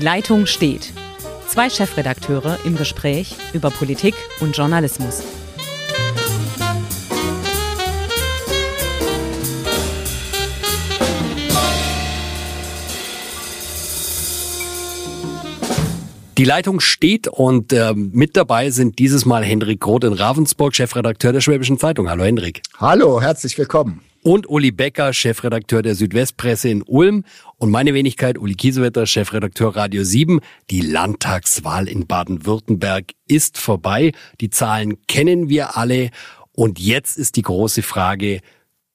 Die Leitung steht. Zwei Chefredakteure im Gespräch über Politik und Journalismus. Die Leitung steht und äh, mit dabei sind dieses Mal Hendrik Groth in Ravensburg, Chefredakteur der Schwäbischen Zeitung. Hallo Hendrik. Hallo, herzlich willkommen. Und Uli Becker, Chefredakteur der Südwestpresse in Ulm. Und meine Wenigkeit, Uli Kiesewetter, Chefredakteur Radio 7. Die Landtagswahl in Baden-Württemberg ist vorbei. Die Zahlen kennen wir alle. Und jetzt ist die große Frage,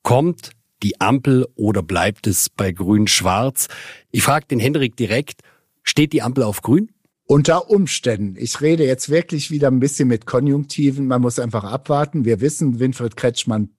kommt die Ampel oder bleibt es bei Grün-Schwarz? Ich frage den Hendrik direkt, steht die Ampel auf Grün? Unter Umständen. Ich rede jetzt wirklich wieder ein bisschen mit Konjunktiven. Man muss einfach abwarten. Wir wissen, Winfried Kretschmann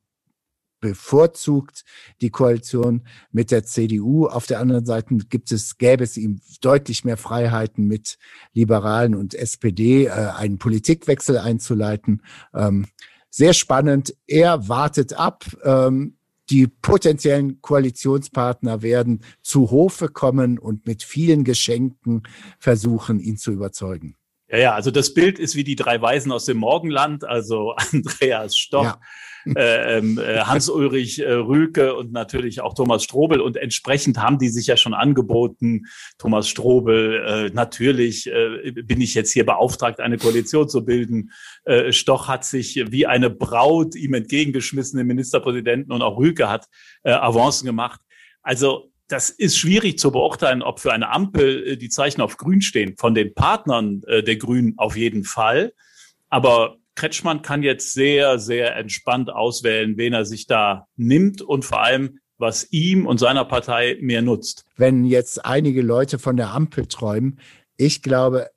bevorzugt die Koalition mit der CDU. Auf der anderen Seite gibt es, gäbe es ihm deutlich mehr Freiheiten mit Liberalen und SPD, äh, einen Politikwechsel einzuleiten. Ähm, sehr spannend. Er wartet ab. Ähm, die potenziellen Koalitionspartner werden zu Hofe kommen und mit vielen Geschenken versuchen, ihn zu überzeugen. Ja, ja, also das Bild ist wie die drei Weisen aus dem Morgenland, also Andreas Stoch, ja. Äh, ähm, äh, Hans-Ulrich äh, Rüke und natürlich auch Thomas Strobel. Und entsprechend haben die sich ja schon angeboten. Thomas Strobel, natürlich bin ich jetzt hier beauftragt, eine Koalition zu bilden. Stoch hat sich wie eine Braut ihm entgegengeschmissen, den Ministerpräsidenten, und auch Rüke hat Avancen gemacht. Also das ist schwierig zu beurteilen, ob für eine Ampel die Zeichen auf Grün stehen. Von den Partnern der Grünen auf jeden Fall. Aber Kretschmann kann jetzt sehr, sehr entspannt auswählen, wen er sich da nimmt und vor allem, was ihm und seiner Partei mehr nutzt. Wenn jetzt einige Leute von der Ampel träumen, ich glaube,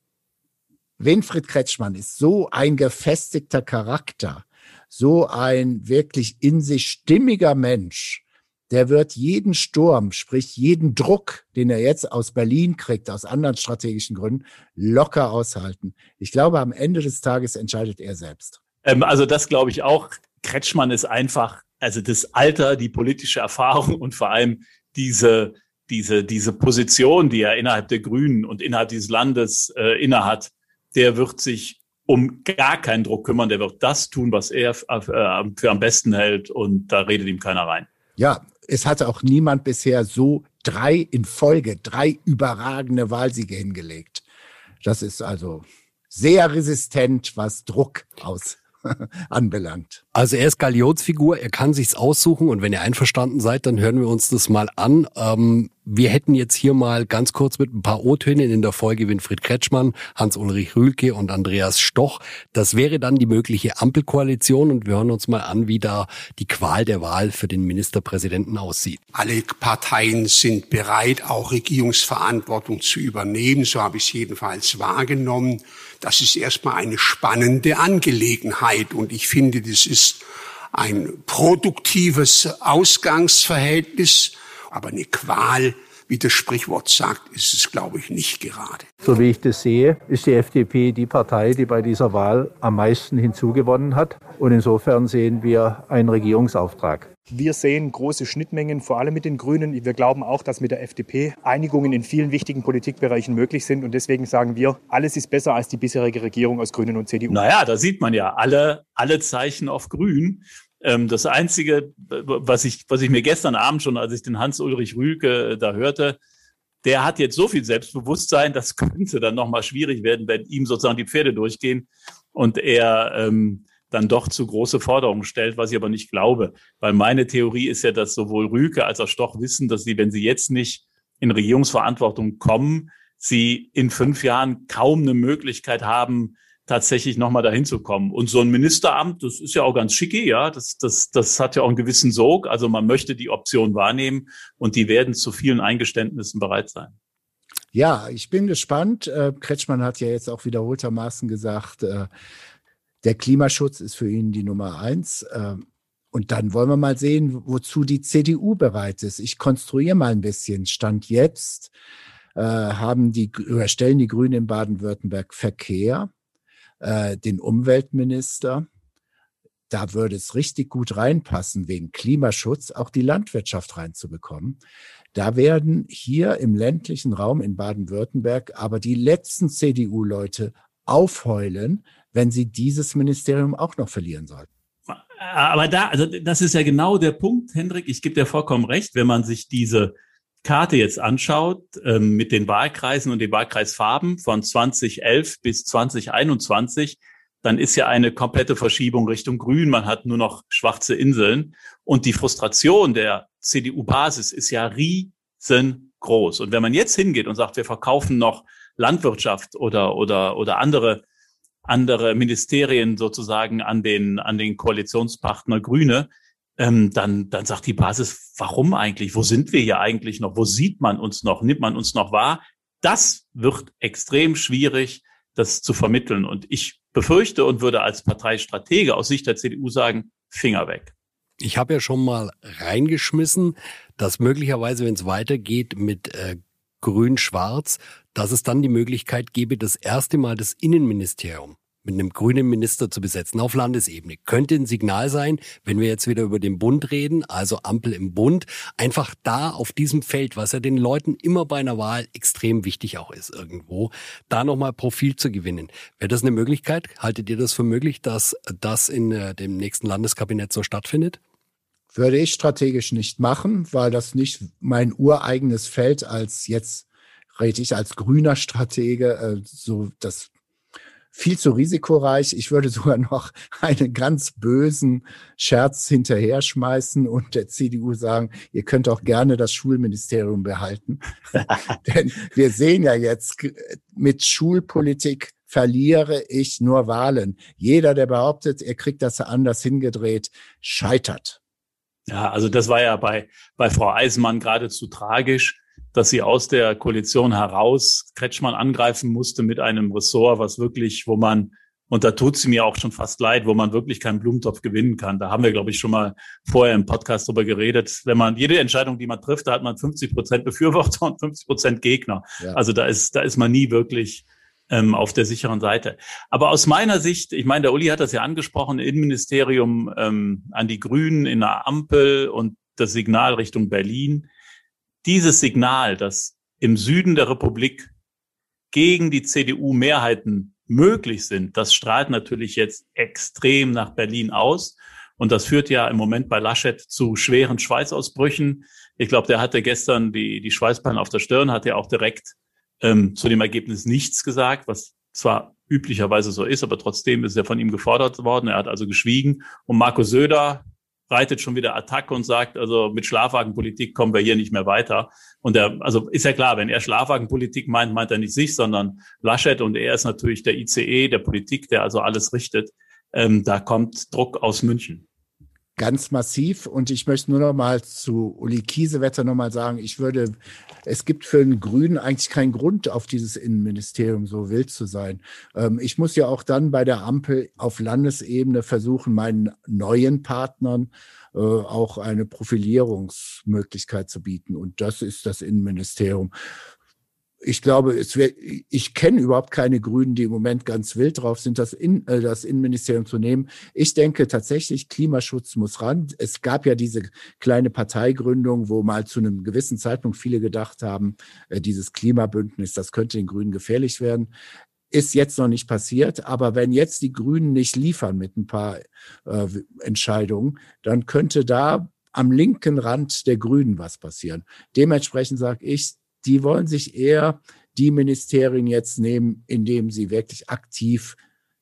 Winfried Kretschmann ist so ein gefestigter Charakter, so ein wirklich in sich stimmiger Mensch, der wird jeden Sturm, sprich jeden Druck, den er jetzt aus Berlin kriegt, aus anderen strategischen Gründen, locker aushalten. Ich glaube, am Ende des Tages entscheidet er selbst. Ähm, also das glaube ich auch. Kretschmann ist einfach, also das Alter, die politische Erfahrung und vor allem diese, diese, diese Position, die er innerhalb der Grünen und innerhalb dieses Landes äh, innehat, der wird sich um gar keinen Druck kümmern. Der wird das tun, was er äh, für am besten hält und da redet ihm keiner rein. Ja, es hatte auch niemand bisher so drei in Folge, drei überragende Wahlsiege hingelegt. Das ist also sehr resistent, was Druck aus anbelangt. Also er ist Galionsfigur, er kann sich's aussuchen und wenn ihr einverstanden seid, dann hören wir uns das mal an. Ähm, wir hätten jetzt hier mal ganz kurz mit ein paar O-Tönen in der Folge Winfried Kretschmann, Hans-Ulrich Rühlke und Andreas Stoch. Das wäre dann die mögliche Ampelkoalition und wir hören uns mal an, wie da die Qual der Wahl für den Ministerpräsidenten aussieht. Alle Parteien sind bereit, auch Regierungsverantwortung zu übernehmen. So habe ich es jedenfalls wahrgenommen. Das ist erstmal eine spannende Angelegenheit und ich finde, das ist ein produktives Ausgangsverhältnis, aber eine Qual, wie das Sprichwort sagt, ist es, glaube ich, nicht gerade. So wie ich das sehe, ist die FDP die Partei, die bei dieser Wahl am meisten hinzugewonnen hat. Und insofern sehen wir einen Regierungsauftrag. Wir sehen große Schnittmengen, vor allem mit den Grünen. Wir glauben auch, dass mit der FDP Einigungen in vielen wichtigen Politikbereichen möglich sind. Und deswegen sagen wir, alles ist besser als die bisherige Regierung aus Grünen und CDU. Naja, da sieht man ja alle, alle Zeichen auf Grün. Ähm, das Einzige, was ich, was ich mir gestern Abend schon, als ich den Hans-Ulrich Rüke äh, da hörte, der hat jetzt so viel Selbstbewusstsein, das könnte dann nochmal schwierig werden, wenn ihm sozusagen die Pferde durchgehen und er ähm, dann doch zu große Forderungen stellt, was ich aber nicht glaube. Weil meine Theorie ist ja, dass sowohl Rüke als auch Stoch wissen, dass sie, wenn sie jetzt nicht in Regierungsverantwortung kommen, sie in fünf Jahren kaum eine Möglichkeit haben, tatsächlich nochmal dahin zu kommen. Und so ein Ministeramt, das ist ja auch ganz schicki, ja, das, das, das hat ja auch einen gewissen Sog. Also man möchte die Option wahrnehmen und die werden zu vielen Eingeständnissen bereit sein. Ja, ich bin gespannt. Äh, Kretschmann hat ja jetzt auch wiederholtermaßen gesagt, äh, der Klimaschutz ist für ihn die Nummer eins. Ähm, und dann wollen wir mal sehen, wozu die CDU bereit ist. Ich konstruiere mal ein bisschen. Stand jetzt äh, haben die, stellen die Grünen in Baden-Württemberg Verkehr, äh, den Umweltminister, da würde es richtig gut reinpassen, wegen Klimaschutz auch die Landwirtschaft reinzubekommen. Da werden hier im ländlichen Raum in Baden-Württemberg aber die letzten CDU-Leute aufheulen, wenn sie dieses Ministerium auch noch verlieren sollten. Aber da, also das ist ja genau der Punkt, Hendrik. Ich gebe dir vollkommen recht, wenn man sich diese Karte jetzt anschaut ähm, mit den Wahlkreisen und den Wahlkreisfarben von 2011 bis 2021, dann ist ja eine komplette Verschiebung Richtung Grün. Man hat nur noch schwarze Inseln. Und die Frustration der CDU-Basis ist ja riesengroß. Und wenn man jetzt hingeht und sagt, wir verkaufen noch Landwirtschaft oder, oder, oder andere, andere Ministerien sozusagen an den, an den Koalitionspartner Grüne, ähm, dann, dann sagt die Basis, warum eigentlich? Wo sind wir hier eigentlich noch? Wo sieht man uns noch? Nimmt man uns noch wahr? Das wird extrem schwierig, das zu vermitteln. Und ich befürchte und würde als Parteistratege aus Sicht der CDU sagen, Finger weg. Ich habe ja schon mal reingeschmissen, dass möglicherweise, wenn es weitergeht mit äh, Grün-Schwarz, dass es dann die Möglichkeit gäbe, das erste Mal das Innenministerium mit einem grünen Minister zu besetzen auf Landesebene. Könnte ein Signal sein, wenn wir jetzt wieder über den Bund reden, also Ampel im Bund, einfach da auf diesem Feld, was ja den Leuten immer bei einer Wahl extrem wichtig auch ist irgendwo, da nochmal Profil zu gewinnen. Wäre das eine Möglichkeit? Haltet ihr das für möglich, dass das in äh, dem nächsten Landeskabinett so stattfindet? Würde ich strategisch nicht machen, weil das nicht mein ureigenes Feld als jetzt rede ich als grüner Stratege, äh, so das viel zu risikoreich. Ich würde sogar noch einen ganz bösen Scherz hinterher schmeißen und der CDU sagen, ihr könnt auch gerne das Schulministerium behalten. Denn wir sehen ja jetzt mit Schulpolitik verliere ich nur Wahlen. Jeder, der behauptet, er kriegt das anders hingedreht, scheitert. Ja, also das war ja bei, bei Frau Eisenmann geradezu tragisch dass sie aus der Koalition heraus Kretschmann angreifen musste mit einem Ressort, was wirklich, wo man, und da tut sie mir auch schon fast leid, wo man wirklich keinen Blumentopf gewinnen kann. Da haben wir, glaube ich, schon mal vorher im Podcast drüber geredet. Wenn man jede Entscheidung, die man trifft, da hat man 50 Prozent Befürworter und 50 Prozent Gegner. Ja. Also da ist, da ist man nie wirklich ähm, auf der sicheren Seite. Aber aus meiner Sicht, ich meine, der Uli hat das ja angesprochen, Innenministerium ähm, an die Grünen in der Ampel und das Signal Richtung Berlin dieses Signal, dass im Süden der Republik gegen die CDU Mehrheiten möglich sind, das strahlt natürlich jetzt extrem nach Berlin aus. Und das führt ja im Moment bei Laschet zu schweren Schweißausbrüchen. Ich glaube, der hatte gestern die, die Schweißperlen auf der Stirn, hat ja auch direkt ähm, zu dem Ergebnis nichts gesagt, was zwar üblicherweise so ist, aber trotzdem ist er von ihm gefordert worden. Er hat also geschwiegen. Und Marco Söder, reitet schon wieder Attacke und sagt, also mit Schlafwagenpolitik kommen wir hier nicht mehr weiter. Und er, also ist ja klar, wenn er Schlafwagenpolitik meint, meint er nicht sich, sondern Laschet und er ist natürlich der ICE der Politik, der also alles richtet. Ähm, da kommt Druck aus München ganz massiv. Und ich möchte nur noch mal zu Uli Kiesewetter noch mal sagen, ich würde, es gibt für einen Grünen eigentlich keinen Grund, auf dieses Innenministerium so wild zu sein. Ähm, ich muss ja auch dann bei der Ampel auf Landesebene versuchen, meinen neuen Partnern äh, auch eine Profilierungsmöglichkeit zu bieten. Und das ist das Innenministerium ich glaube, es wär, ich kenne überhaupt keine Grünen, die im Moment ganz wild drauf sind, das, in, äh, das Innenministerium zu nehmen. Ich denke tatsächlich, Klimaschutz muss ran. Es gab ja diese kleine Parteigründung, wo mal zu einem gewissen Zeitpunkt viele gedacht haben, äh, dieses Klimabündnis, das könnte den Grünen gefährlich werden. Ist jetzt noch nicht passiert, aber wenn jetzt die Grünen nicht liefern mit ein paar äh, Entscheidungen, dann könnte da am linken Rand der Grünen was passieren. Dementsprechend sage ich, die wollen sich eher die Ministerien jetzt nehmen, indem sie wirklich aktiv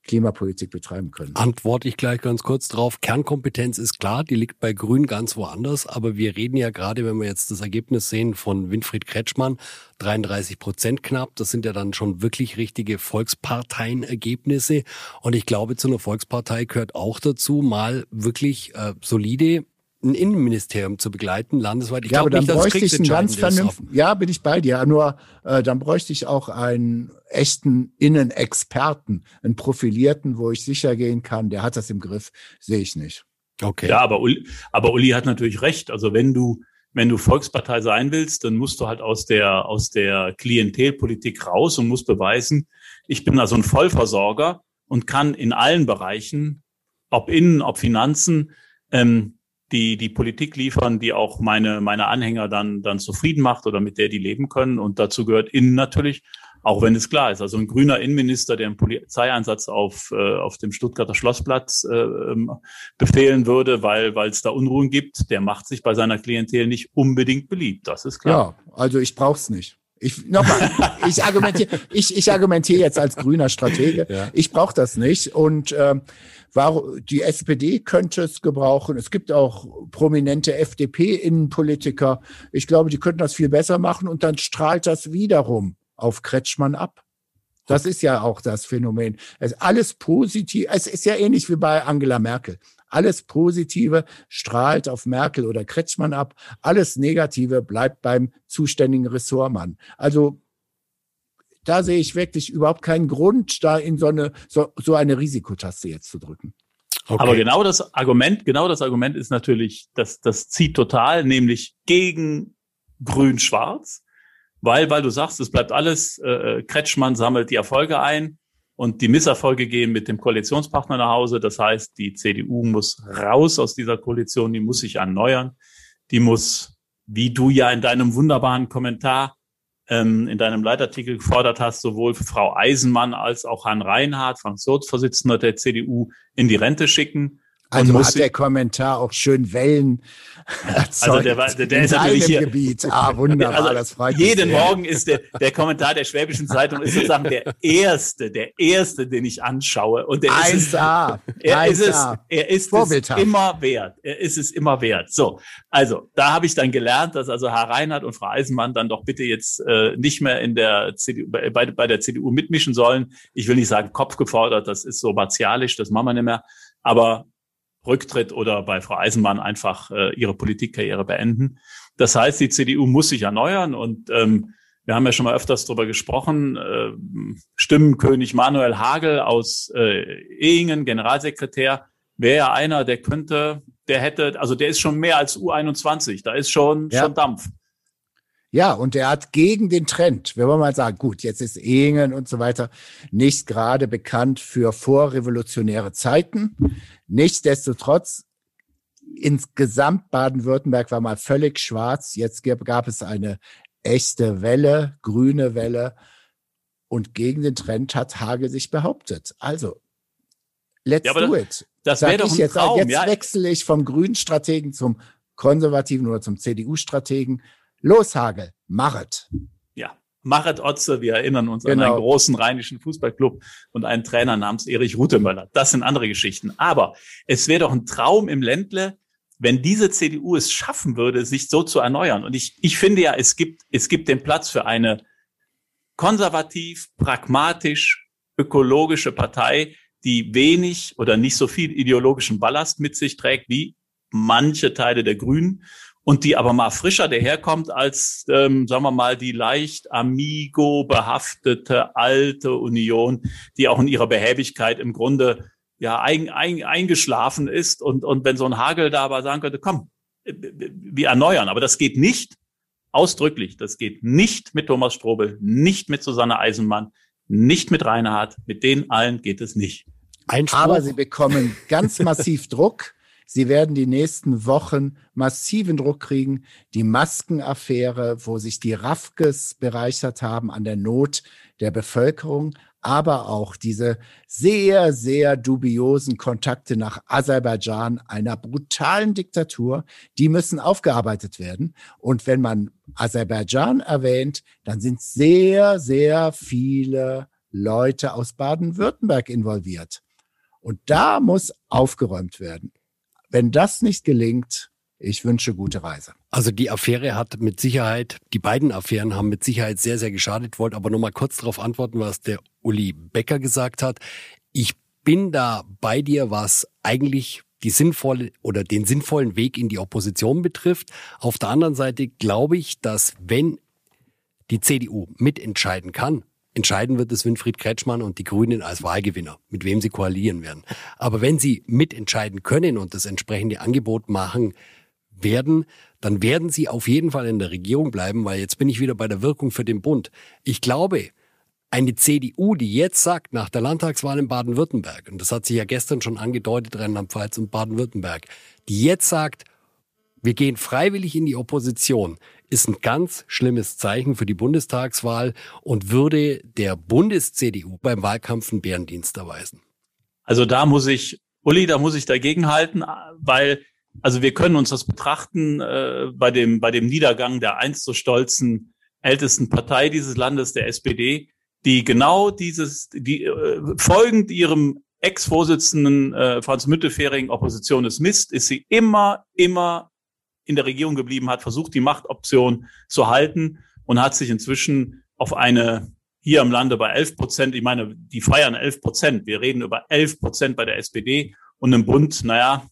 Klimapolitik betreiben können. Antworte ich gleich ganz kurz drauf. Kernkompetenz ist klar, die liegt bei Grün ganz woanders, aber wir reden ja gerade, wenn wir jetzt das Ergebnis sehen von Winfried Kretschmann, 33 Prozent knapp, das sind ja dann schon wirklich richtige Volksparteienergebnisse und ich glaube, zu einer Volkspartei gehört auch dazu, mal wirklich äh, solide ein Innenministerium zu begleiten, landesweit. Ich ja, aber dann nicht, bräuchte ich einen ganz vernünftigen, ja, bin ich bei dir, nur äh, dann bräuchte ich auch einen echten Innenexperten, einen profilierten, wo ich sicher gehen kann, der hat das im Griff, sehe ich nicht. Okay. Ja, aber Uli, aber Uli hat natürlich recht. Also wenn du, wenn du Volkspartei sein willst, dann musst du halt aus der, aus der Klientelpolitik raus und musst beweisen, ich bin also ein Vollversorger und kann in allen Bereichen ob Innen, ob Finanzen, ähm, die die Politik liefern, die auch meine meine Anhänger dann dann zufrieden macht oder mit der die leben können. Und dazu gehört Innen natürlich, auch wenn es klar ist. Also ein grüner Innenminister, der einen Polizeieinsatz auf äh, auf dem Stuttgarter Schlossplatz äh, ähm, befehlen würde, weil weil es da Unruhen gibt, der macht sich bei seiner Klientel nicht unbedingt beliebt. Das ist klar. Ja, also ich brauch's nicht. Ich nochmal, ich argumentiere, ich, ich argumentiere jetzt als grüner Stratege. Ja. Ich brauche das nicht. Und ähm, Warum, die SPD könnte es gebrauchen. Es gibt auch prominente FDP-Innenpolitiker. Ich glaube, die könnten das viel besser machen und dann strahlt das wiederum auf Kretschmann ab. Das ist ja auch das Phänomen. Es ist alles positiv. Es ist ja ähnlich wie bei Angela Merkel. Alles Positive strahlt auf Merkel oder Kretschmann ab. Alles Negative bleibt beim zuständigen Ressortmann. Also da sehe ich wirklich überhaupt keinen Grund, da in so eine, so, so eine Risikotaste jetzt zu drücken. Okay. Aber genau das Argument, genau das Argument ist natürlich, dass das zieht total, nämlich gegen Grün-Schwarz, weil, weil du sagst, es bleibt alles, äh, Kretschmann sammelt die Erfolge ein und die Misserfolge gehen mit dem Koalitionspartner nach Hause. Das heißt, die CDU muss raus aus dieser Koalition, die muss sich erneuern, die muss, wie du ja in deinem wunderbaren Kommentar ähm, in deinem Leitartikel gefordert hast, sowohl Frau Eisenmann als auch Herrn Reinhardt, Fraktionsvorsitzender der CDU, in die Rente schicken. Also hat der Kommentar auch schön Wellen erzeugt. Also der, war, der, der ist natürlich hier, Gebiet. Ah, wunderbar, also das freut Jeden sehr. Morgen ist der, der Kommentar der Schwäbischen Zeitung ist sozusagen der erste, der erste, den ich anschaue. Und der 1A. ist es, er 1A. ist es, er ist es immer wert. Er ist es immer wert. So, also da habe ich dann gelernt, dass also Herr Reinhardt und Frau Eisenmann dann doch bitte jetzt äh, nicht mehr in der CDU, bei, bei der CDU mitmischen sollen. Ich will nicht sagen Kopf gefordert, das ist so martialisch, das machen wir nicht mehr. Aber Rücktritt oder bei Frau Eisenbahn einfach äh, ihre Politikkarriere beenden. Das heißt, die CDU muss sich erneuern und ähm, wir haben ja schon mal öfters darüber gesprochen. Äh, Stimmenkönig Manuel Hagel aus äh, Ehingen, Generalsekretär, wäre ja einer, der könnte, der hätte, also der ist schon mehr als U21, da ist schon, ja. schon Dampf. Ja, und er hat gegen den Trend, wenn wir mal sagen, gut, jetzt ist Ehingen und so weiter nicht gerade bekannt für vorrevolutionäre Zeiten. Nichtsdestotrotz, insgesamt Baden-Württemberg war mal völlig schwarz. Jetzt gab es eine echte Welle, grüne Welle. Und gegen den Trend hat Hage sich behauptet. Also, let's ja, do it. Das wäre doch ein jetzt, Traum, jetzt ja. wechsle ich vom grünen Strategen zum konservativen oder zum CDU-Strategen. Los, Hagel, machet. Ja, machet Otze. Wir erinnern uns genau. an einen großen rheinischen Fußballclub und einen Trainer namens Erich Rutemöller. Das sind andere Geschichten. Aber es wäre doch ein Traum im Ländle, wenn diese CDU es schaffen würde, sich so zu erneuern. Und ich, ich finde ja, es gibt, es gibt den Platz für eine konservativ, pragmatisch, ökologische Partei, die wenig oder nicht so viel ideologischen Ballast mit sich trägt wie manche Teile der Grünen und die aber mal frischer daherkommt als, ähm, sagen wir mal, die leicht amigo behaftete alte Union, die auch in ihrer Behäbigkeit im Grunde ja ein, ein, eingeschlafen ist und, und wenn so ein Hagel da aber sagen könnte, komm, wir erneuern, aber das geht nicht ausdrücklich, das geht nicht mit Thomas Strobel, nicht mit Susanne Eisenmann, nicht mit Reinhard, mit denen allen geht es nicht. Aber sie bekommen ganz massiv Druck Sie werden die nächsten Wochen massiven Druck kriegen. Die Maskenaffäre, wo sich die Rafkes bereichert haben an der Not der Bevölkerung, aber auch diese sehr, sehr dubiosen Kontakte nach Aserbaidschan, einer brutalen Diktatur, die müssen aufgearbeitet werden. Und wenn man Aserbaidschan erwähnt, dann sind sehr, sehr viele Leute aus Baden-Württemberg involviert. Und da muss aufgeräumt werden. Wenn das nicht gelingt, ich wünsche gute Reise. Also die Affäre hat mit Sicherheit, die beiden Affären haben mit Sicherheit sehr, sehr geschadet. Wollte aber nochmal kurz darauf antworten, was der Uli Becker gesagt hat. Ich bin da bei dir, was eigentlich die sinnvolle oder den sinnvollen Weg in die Opposition betrifft. Auf der anderen Seite glaube ich, dass wenn die CDU mitentscheiden kann, Entscheiden wird es Winfried Kretschmann und die Grünen als Wahlgewinner, mit wem sie koalieren werden. Aber wenn sie mitentscheiden können und das entsprechende Angebot machen werden, dann werden sie auf jeden Fall in der Regierung bleiben, weil jetzt bin ich wieder bei der Wirkung für den Bund. Ich glaube, eine CDU, die jetzt sagt, nach der Landtagswahl in Baden-Württemberg, und das hat sich ja gestern schon angedeutet, Rheinland-Pfalz und Baden-Württemberg, die jetzt sagt, wir gehen freiwillig in die Opposition, ist ein ganz schlimmes Zeichen für die Bundestagswahl und würde der Bundes-CDU beim Wahlkampf einen Bärendienst erweisen. Also da muss ich, Uli, da muss ich dagegen halten, weil, also wir können uns das betrachten äh, bei dem, bei dem Niedergang der einst so stolzen ältesten Partei dieses Landes, der SPD, die genau dieses, die äh, folgend ihrem Ex-Vorsitzenden äh, Franz Müntefering Opposition ist Mist, ist sie immer, immer in der Regierung geblieben, hat versucht, die Machtoption zu halten und hat sich inzwischen auf eine hier im Lande bei 11 Prozent, ich meine, die feiern 11 Prozent. Wir reden über 11 Prozent bei der SPD und im Bund, naja,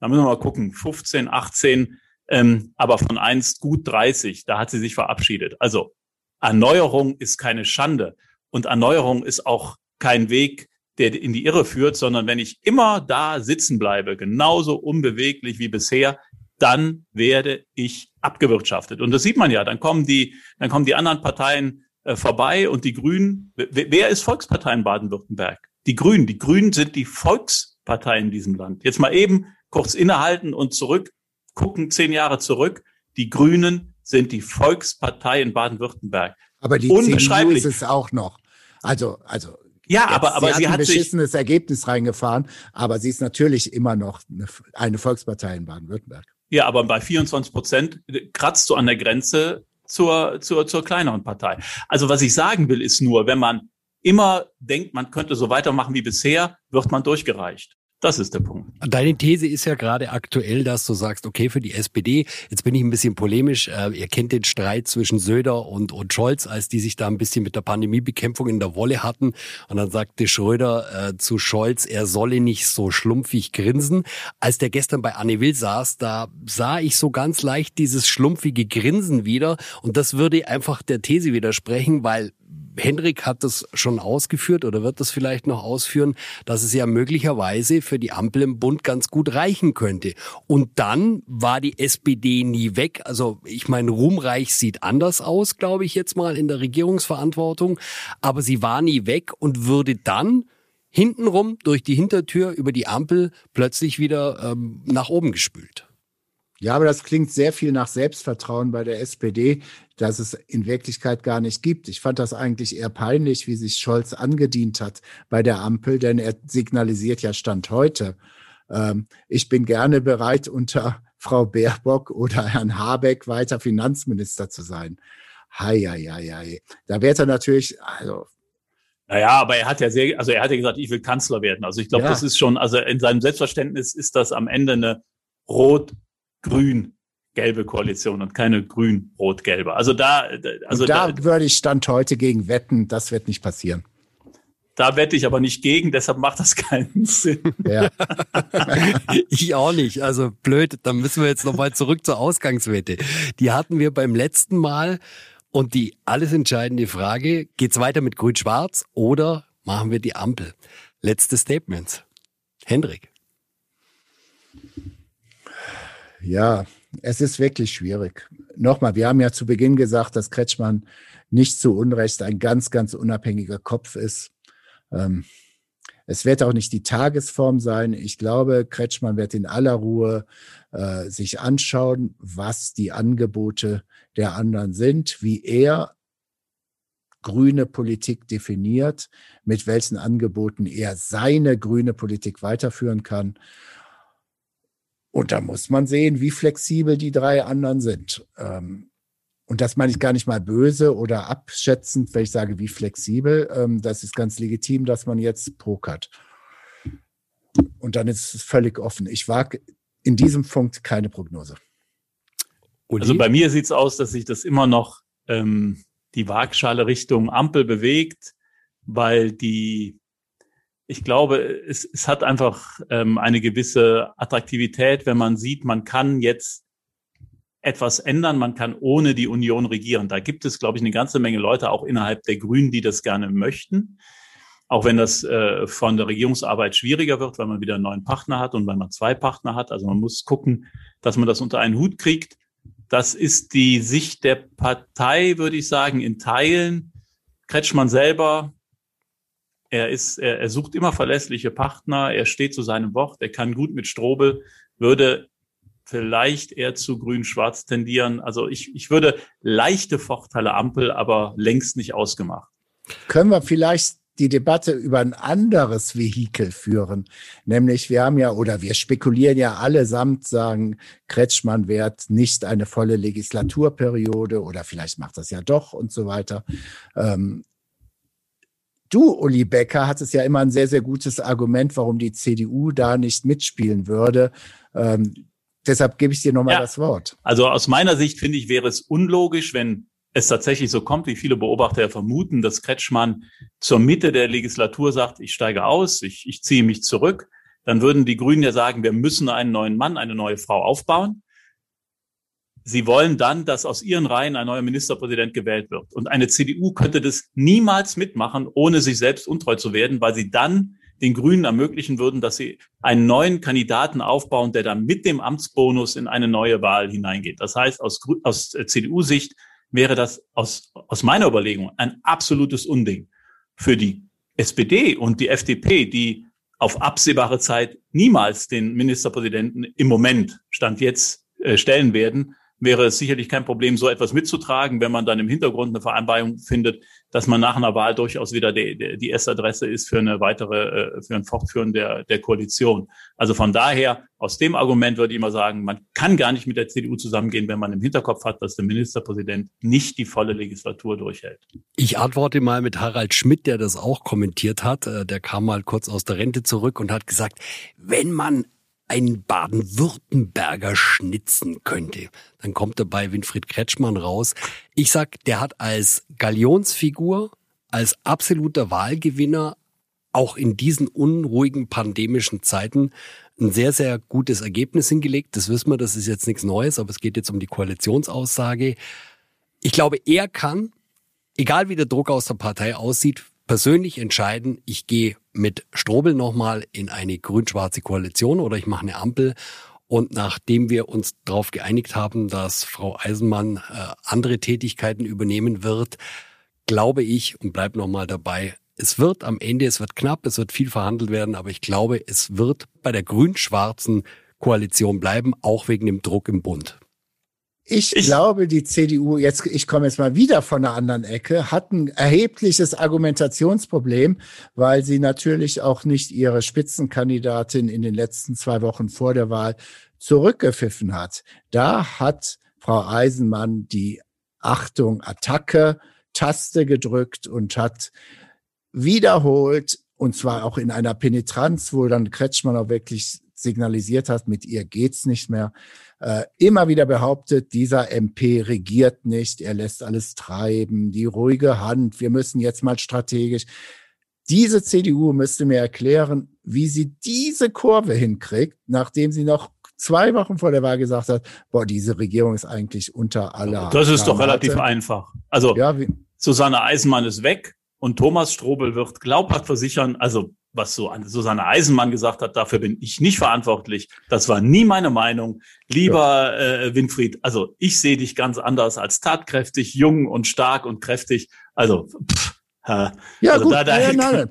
da müssen wir mal gucken, 15, 18, ähm, aber von einst gut 30, da hat sie sich verabschiedet. Also Erneuerung ist keine Schande und Erneuerung ist auch kein Weg, der in die Irre führt, sondern wenn ich immer da sitzen bleibe, genauso unbeweglich wie bisher, dann werde ich abgewirtschaftet. Und das sieht man ja. Dann kommen die, dann kommen die anderen Parteien äh, vorbei und die Grünen. Wer ist Volkspartei in Baden-Württemberg? Die Grünen. Die Grünen sind die Volkspartei in diesem Land. Jetzt mal eben kurz innehalten und zurück gucken, zehn Jahre zurück. Die Grünen sind die Volkspartei in Baden-Württemberg. Aber die CDU ist es auch noch. Also, also ja, Jetzt, aber, aber sie, sie hat ein beschissenes Ergebnis reingefahren, aber sie ist natürlich immer noch eine, eine Volkspartei in Baden-Württemberg. Ja, aber bei 24 Prozent kratzt du an der Grenze zur, zur, zur kleineren Partei. Also was ich sagen will, ist nur, wenn man immer denkt, man könnte so weitermachen wie bisher, wird man durchgereicht. Das ist der Punkt. Deine These ist ja gerade aktuell, dass du sagst, okay, für die SPD, jetzt bin ich ein bisschen polemisch, äh, ihr kennt den Streit zwischen Söder und, und Scholz, als die sich da ein bisschen mit der Pandemiebekämpfung in der Wolle hatten. Und dann sagte Schröder äh, zu Scholz, er solle nicht so schlumpfig grinsen. Als der gestern bei Anne Will saß, da sah ich so ganz leicht dieses schlumpfige Grinsen wieder. Und das würde einfach der These widersprechen, weil Hendrik hat das schon ausgeführt oder wird das vielleicht noch ausführen, dass es ja möglicherweise für die Ampel im Bund ganz gut reichen könnte. Und dann war die SPD nie weg. Also ich meine, Ruhmreich sieht anders aus, glaube ich jetzt mal in der Regierungsverantwortung, aber sie war nie weg und würde dann hintenrum durch die Hintertür über die Ampel plötzlich wieder ähm, nach oben gespült. Ja, aber das klingt sehr viel nach Selbstvertrauen bei der SPD, das es in Wirklichkeit gar nicht gibt. Ich fand das eigentlich eher peinlich, wie sich Scholz angedient hat bei der Ampel, denn er signalisiert ja Stand heute, ähm, ich bin gerne bereit, unter Frau Baerbock oder Herrn Habeck weiter Finanzminister zu sein. Hei, hei, hei, hei. Da wird er natürlich, also naja, aber er hat ja sehr, also er hat ja gesagt, ich will Kanzler werden. Also ich glaube, ja. das ist schon, also in seinem Selbstverständnis ist das am Ende eine rot grün-gelbe Koalition und keine grün-rot-gelbe. Also da, also da, da würde ich Stand heute gegen wetten, das wird nicht passieren. Da wette ich aber nicht gegen, deshalb macht das keinen Sinn. Ja. ich auch nicht. Also blöd, dann müssen wir jetzt nochmal zurück zur Ausgangswette. Die hatten wir beim letzten Mal und die alles entscheidende Frage, geht's weiter mit Grün-Schwarz oder machen wir die Ampel? Letzte Statements. Hendrik. Ja, es ist wirklich schwierig. Nochmal, wir haben ja zu Beginn gesagt, dass Kretschmann nicht zu Unrecht ein ganz, ganz unabhängiger Kopf ist. Ähm, es wird auch nicht die Tagesform sein. Ich glaube, Kretschmann wird in aller Ruhe äh, sich anschauen, was die Angebote der anderen sind, wie er grüne Politik definiert, mit welchen Angeboten er seine grüne Politik weiterführen kann. Und da muss man sehen, wie flexibel die drei anderen sind. Ähm, und das meine ich gar nicht mal böse oder abschätzend, wenn ich sage, wie flexibel. Ähm, das ist ganz legitim, dass man jetzt pokert. Und dann ist es völlig offen. Ich wage in diesem Punkt keine Prognose. Also bei mir sieht es aus, dass sich das immer noch ähm, die Waagschale Richtung Ampel bewegt, weil die ich glaube, es, es hat einfach ähm, eine gewisse Attraktivität, wenn man sieht, man kann jetzt etwas ändern, man kann ohne die Union regieren. Da gibt es, glaube ich, eine ganze Menge Leute, auch innerhalb der Grünen, die das gerne möchten. Auch wenn das äh, von der Regierungsarbeit schwieriger wird, weil man wieder einen neuen Partner hat und weil man zwei Partner hat. Also man muss gucken, dass man das unter einen Hut kriegt. Das ist die Sicht der Partei, würde ich sagen, in Teilen Kretschmann selber, er ist, er, er sucht immer verlässliche Partner, er steht zu seinem Wort, er kann gut mit Strobel, würde vielleicht eher zu grün-schwarz tendieren. Also ich, ich würde leichte Vorteile Ampel, aber längst nicht ausgemacht. Können wir vielleicht die Debatte über ein anderes Vehikel führen. Nämlich wir haben ja oder wir spekulieren ja allesamt, sagen, Kretschmann wert nicht eine volle Legislaturperiode oder vielleicht macht das ja doch und so weiter. Ähm, du, Uli Becker, hattest ja immer ein sehr, sehr gutes Argument, warum die CDU da nicht mitspielen würde. Ähm, deshalb gebe ich dir nochmal ja. das Wort. Also aus meiner Sicht finde ich, wäre es unlogisch, wenn es tatsächlich so kommt, wie viele Beobachter vermuten, dass Kretschmann zur Mitte der Legislatur sagt, ich steige aus, ich, ich ziehe mich zurück, dann würden die Grünen ja sagen, wir müssen einen neuen Mann, eine neue Frau aufbauen. Sie wollen dann, dass aus ihren Reihen ein neuer Ministerpräsident gewählt wird. Und eine CDU könnte das niemals mitmachen, ohne sich selbst untreu zu werden, weil sie dann den Grünen ermöglichen würden, dass sie einen neuen Kandidaten aufbauen, der dann mit dem Amtsbonus in eine neue Wahl hineingeht. Das heißt, aus, aus CDU-Sicht wäre das aus, aus meiner Überlegung ein absolutes Unding für die SPD und die FDP, die auf absehbare Zeit niemals den Ministerpräsidenten im Moment, Stand jetzt, äh, stellen werden, wäre es sicherlich kein Problem, so etwas mitzutragen, wenn man dann im Hintergrund eine Vereinbarung findet, dass man nach einer Wahl durchaus wieder die, die, die erste Adresse ist für eine weitere, äh, für ein Fortführen der, der Koalition. Also von daher, aus dem Argument würde ich immer sagen, man kann gar nicht mit der CDU zusammengehen, wenn man im Hinterkopf hat, dass der Ministerpräsident nicht die volle Legislatur durchhält. Ich antworte mal mit Harald Schmidt, der das auch kommentiert hat. Äh, der kam mal kurz aus der Rente zurück und hat gesagt, wenn man ein Baden-Württemberger schnitzen könnte. Dann kommt dabei Winfried Kretschmann raus. Ich sag, der hat als Galionsfigur, als absoluter Wahlgewinner auch in diesen unruhigen pandemischen Zeiten ein sehr, sehr gutes Ergebnis hingelegt. Das wissen wir, das ist jetzt nichts Neues, aber es geht jetzt um die Koalitionsaussage. Ich glaube, er kann, egal wie der Druck aus der Partei aussieht, persönlich entscheiden, ich gehe mit Strobel nochmal in eine grün-schwarze Koalition oder ich mache eine Ampel. Und nachdem wir uns darauf geeinigt haben, dass Frau Eisenmann äh, andere Tätigkeiten übernehmen wird, glaube ich und bleib nochmal dabei, es wird am Ende, es wird knapp, es wird viel verhandelt werden, aber ich glaube, es wird bei der grün-schwarzen Koalition bleiben, auch wegen dem Druck im Bund. Ich, ich, glaube, die CDU, jetzt, ich komme jetzt mal wieder von einer anderen Ecke, hat ein erhebliches Argumentationsproblem, weil sie natürlich auch nicht ihre Spitzenkandidatin in den letzten zwei Wochen vor der Wahl zurückgepfiffen hat. Da hat Frau Eisenmann die Achtung, Attacke, Taste gedrückt und hat wiederholt, und zwar auch in einer Penetranz, wo dann Kretschmann auch wirklich signalisiert hat, mit ihr geht's nicht mehr, äh, immer wieder behauptet, dieser MP regiert nicht, er lässt alles treiben, die ruhige Hand, wir müssen jetzt mal strategisch. Diese CDU müsste mir erklären, wie sie diese Kurve hinkriegt, nachdem sie noch zwei Wochen vor der Wahl gesagt hat, boah, diese Regierung ist eigentlich unter aller. Das ist doch relativ einfach. Also ja, Susanne Eisenmann ist weg und Thomas Strobel wird glaubhaft versichern, also was so Susanne Eisenmann gesagt hat, dafür bin ich nicht verantwortlich. Das war nie meine Meinung. Lieber äh, Winfried, also ich sehe dich ganz anders als tatkräftig, jung und stark und kräftig. Also, pff, äh, ja, also gut, da, da, ja, nein,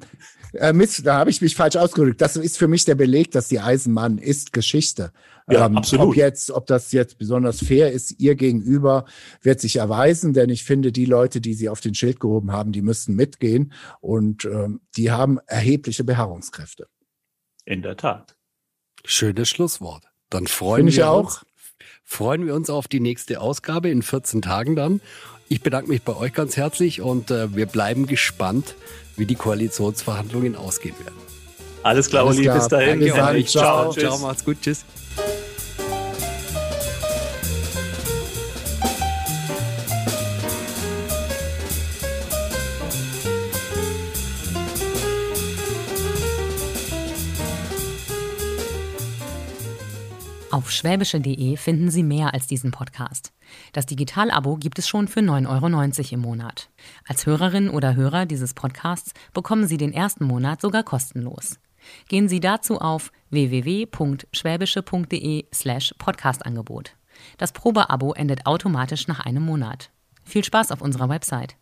äh, Mist, da habe ich mich falsch ausgedrückt. Das ist für mich der Beleg, dass die Eisenbahn ist Geschichte. Ja, ähm, absolut. Ob, jetzt, ob das jetzt besonders fair ist, ihr gegenüber, wird sich erweisen, denn ich finde, die Leute, die sie auf den Schild gehoben haben, die müssen mitgehen und ähm, die haben erhebliche Beharrungskräfte. In der Tat. Schönes Schlusswort. Dann freuen Find wir uns. Freuen wir uns auf die nächste Ausgabe in 14 Tagen dann. Ich bedanke mich bei euch ganz herzlich und äh, wir bleiben gespannt, wie die Koalitionsverhandlungen ausgehen werden. Alles klar, Alles Uli, bis dahin. Danke, ciao, ciao, ciao, macht's gut, tschüss. schwäbische.de finden Sie mehr als diesen Podcast. Das Digital-Abo gibt es schon für 9,90 Euro im Monat. Als Hörerin oder Hörer dieses Podcasts bekommen Sie den ersten Monat sogar kostenlos. Gehen Sie dazu auf www.schwäbische.de slash Podcastangebot. Das Probeabo endet automatisch nach einem Monat. Viel Spaß auf unserer Website.